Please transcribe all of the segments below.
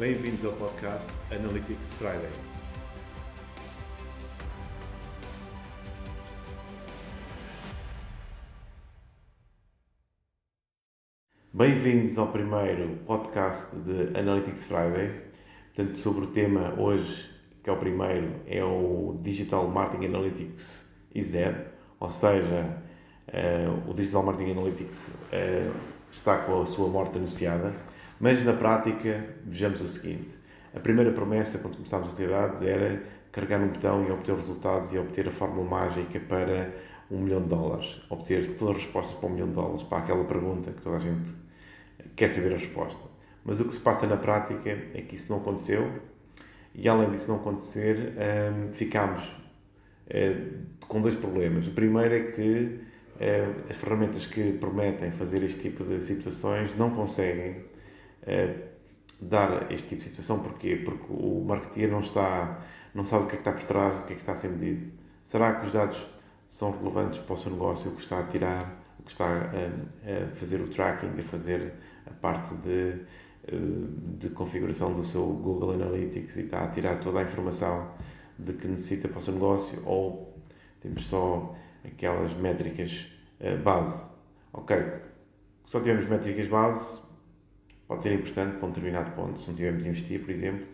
Bem-vindos ao podcast Analytics Friday. Bem-vindos ao primeiro podcast de Analytics Friday. Portanto, sobre o tema hoje, que é o primeiro, é o Digital Marketing Analytics is Dead, ou seja, uh, o Digital Marketing Analytics uh, está com a sua morte anunciada, mas na prática, vejamos o seguinte: a primeira promessa quando começámos as atividades era carregar um botão e obter resultados e obter a fórmula mágica para um milhão de dólares, obter todas as respostas para um milhão de dólares, para aquela pergunta que toda a gente quer saber a resposta. Mas o que se passa na prática é que isso não aconteceu e, além disso não acontecer, hum, ficámos hum, com dois problemas. O primeiro é que hum, as ferramentas que prometem fazer este tipo de situações não conseguem dar este tipo de situação. Porquê? Porque o marketeer não está, não sabe o que é que está por trás, o que é que está a ser medido. Será que os dados são relevantes para o seu negócio, o que está a tirar, o que está a, a fazer o tracking, a fazer a parte de, eh, de configuração do seu Google Analytics e está a tirar toda a informação de que necessita para o seu negócio ou temos só aquelas métricas eh, base. Ok, só tivemos métricas base, pode ser importante para um determinado ponto, se não tivermos investir, por exemplo,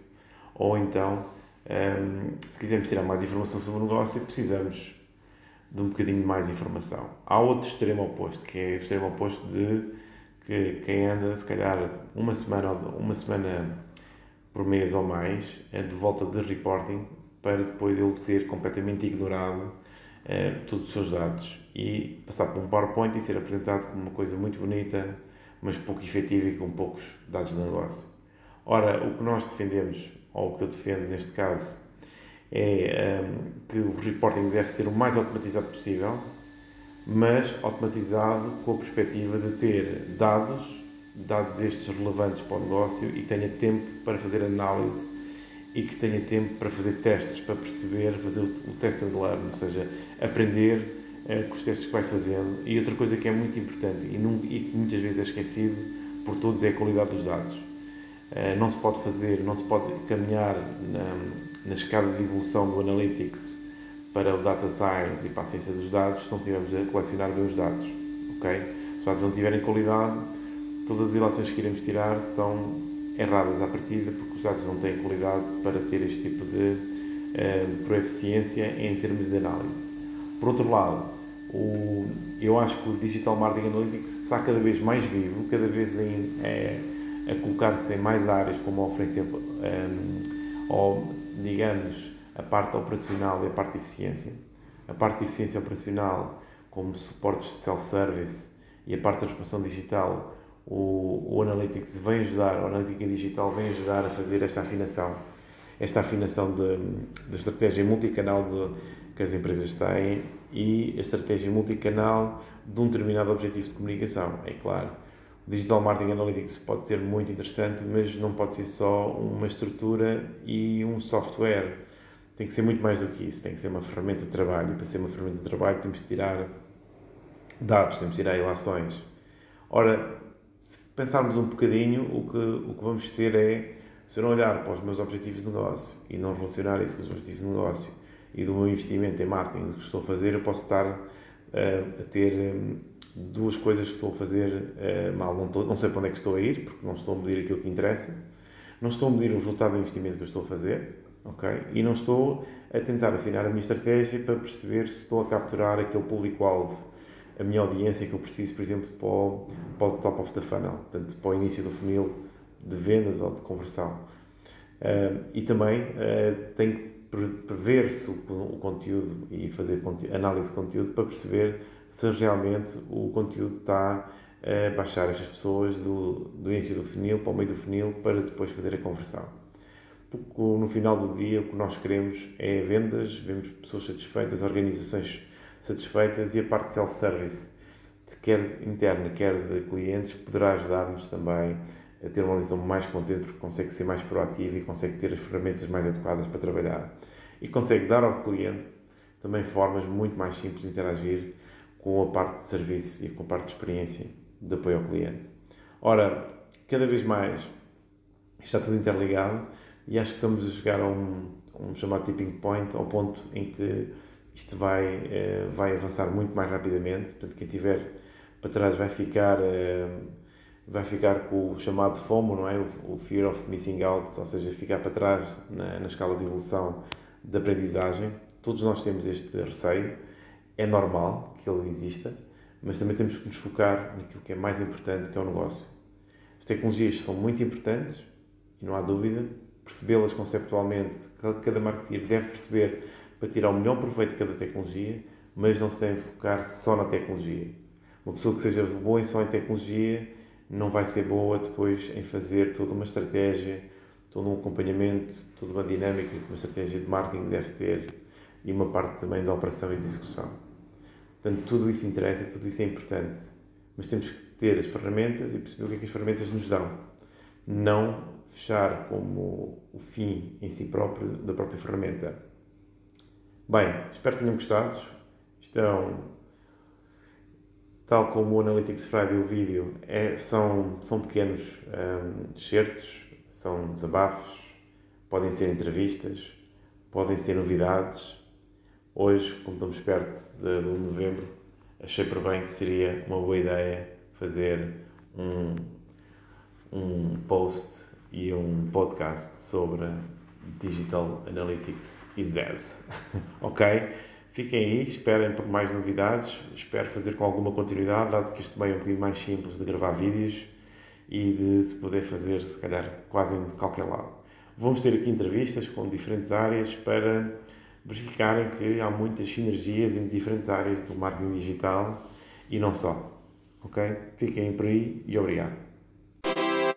ou então, um, se quisermos tirar mais informação sobre o negócio, precisamos de um bocadinho de mais informação. Há outro extremo oposto, que é o extremo oposto de que quem anda, se calhar, uma semana, uma semana por mês ou mais, é de volta de reporting, para depois ele ser completamente ignorado eh, todos os seus dados e passar por um PowerPoint e ser apresentado como uma coisa muito bonita, mas pouco efetiva e com poucos dados de negócio. Ora, o que nós defendemos, ou o que eu defendo neste caso, é um, que o reporting deve ser o mais automatizado possível, mas automatizado com a perspectiva de ter dados, dados estes relevantes para o negócio e que tenha tempo para fazer análise e que tenha tempo para fazer testes, para perceber, fazer o, test and learn, ou seja, aprender uh, com os testes que vai fazendo. E outra coisa que é muito importante e, num, e que muitas vezes é esquecido por todos é a qualidade dos dados. Uh, não se pode fazer, não se pode caminhar na, na escada de evolução do Analytics para o Data Science e para a ciência dos dados se não estivermos a colecionar bem os dados. Ok? Se os dados não tiverem qualidade, todas as ilações que iremos tirar são erradas à partida porque os dados não têm qualidade para ter este tipo de uh, proeficiência em termos de análise. Por outro lado, o, eu acho que o Digital Marketing Analytics está cada vez mais vivo, cada vez em, é, a colocar-se em mais áreas como a oferência um, ou digamos, a parte operacional e a parte de eficiência. A parte de eficiência operacional, como suportes de self-service e a parte da transformação digital, o, o Analytics vem ajudar, o Analytics Digital vem ajudar a fazer esta afinação, esta afinação da estratégia multicanal de, que as empresas têm e a estratégia multicanal de um determinado objetivo de comunicação, é claro Digital Marketing Analytics pode ser muito interessante, mas não pode ser só uma estrutura e um software. Tem que ser muito mais do que isso, tem que ser uma ferramenta de trabalho. E para ser uma ferramenta de trabalho temos que tirar dados, temos que tirar ilações. Ora, se pensarmos um bocadinho, o que, o que vamos ter é, se eu não olhar para os meus objetivos de negócio e não relacionar isso com os objetivos de negócio e do meu investimento em marketing que estou a fazer, eu posso estar uh, a ter... Um, duas coisas que estou a fazer uh, mal. Não, estou, não sei para onde é que estou a ir, porque não estou a medir aquilo que interessa. Não estou a medir o resultado do investimento que eu estou a fazer. ok? E não estou a tentar afinar a minha estratégia para perceber se estou a capturar aquele público-alvo, a minha audiência que eu preciso, por exemplo, para o, para o top of the funnel, portanto, para o início do funil de vendas ou de conversão. Uh, e também uh, tenho prever-se o, conteúdo e fazer análise de conteúdo para perceber se realmente o conteúdo está a baixar estas pessoas do, do início do funil para o meio do funil para depois fazer a conversão. Porque no final do dia o que nós queremos é vendas, vemos pessoas satisfeitas, organizações satisfeitas e a parte de self-service, quer interna, quer de clientes, poderá ajudar-nos também a ter uma organização mais contente porque consegue ser mais proativo e consegue ter as ferramentas mais adequadas para trabalhar. E consegue dar ao cliente também formas muito mais simples de interagir com a parte de serviço e com a parte de experiência de apoio ao cliente. Ora, cada vez mais está tudo interligado e acho que estamos a chegar a um, um chamado tipping point, ao ponto em que isto vai, eh, vai avançar muito mais rapidamente. Portanto, quem tiver para trás vai ficar, eh, vai ficar com o chamado FOMO, não é? O Fear of Missing Out, ou seja, ficar para trás na, na escala de evolução da aprendizagem. Todos nós temos este receio, é normal que ele exista, mas também temos que nos focar naquilo que é mais importante, que é o negócio. As tecnologias são muito importantes, e não há dúvida, percebê-las conceptualmente, cada marketeer deve perceber para tirar o melhor proveito de cada tecnologia, mas não se deve focar só na tecnologia. Uma pessoa que seja boa só em tecnologia não vai ser boa depois em fazer toda uma estratégia, todo um acompanhamento, toda uma dinâmica que uma estratégia de marketing deve ter e uma parte também da operação e de execução. Portanto, tudo isso interessa, tudo isso é importante, mas temos que ter as ferramentas e perceber o que é que as ferramentas nos dão. Não fechar como o fim em si próprio da própria ferramenta. Bem, espero que tenham gostado. Estão, tal como o Analytics Friday, o vídeo, é, são, são pequenos um, certos, são desabafos, podem ser entrevistas, podem ser novidades. Hoje, como estamos perto de, de novembro, achei por bem que seria uma boa ideia fazer um, um post e um podcast sobre Digital Analytics is dead. ok? Fiquem aí, esperem por mais novidades. Espero fazer com alguma continuidade, dado que este meio é um bocadinho mais simples de gravar vídeos e de se poder fazer, se calhar, quase em qualquer lado. Vamos ter aqui entrevistas com diferentes áreas para verificarem que há muitas sinergias em diferentes áreas do marketing digital e não só. Ok? Fiquem por aí e obrigado.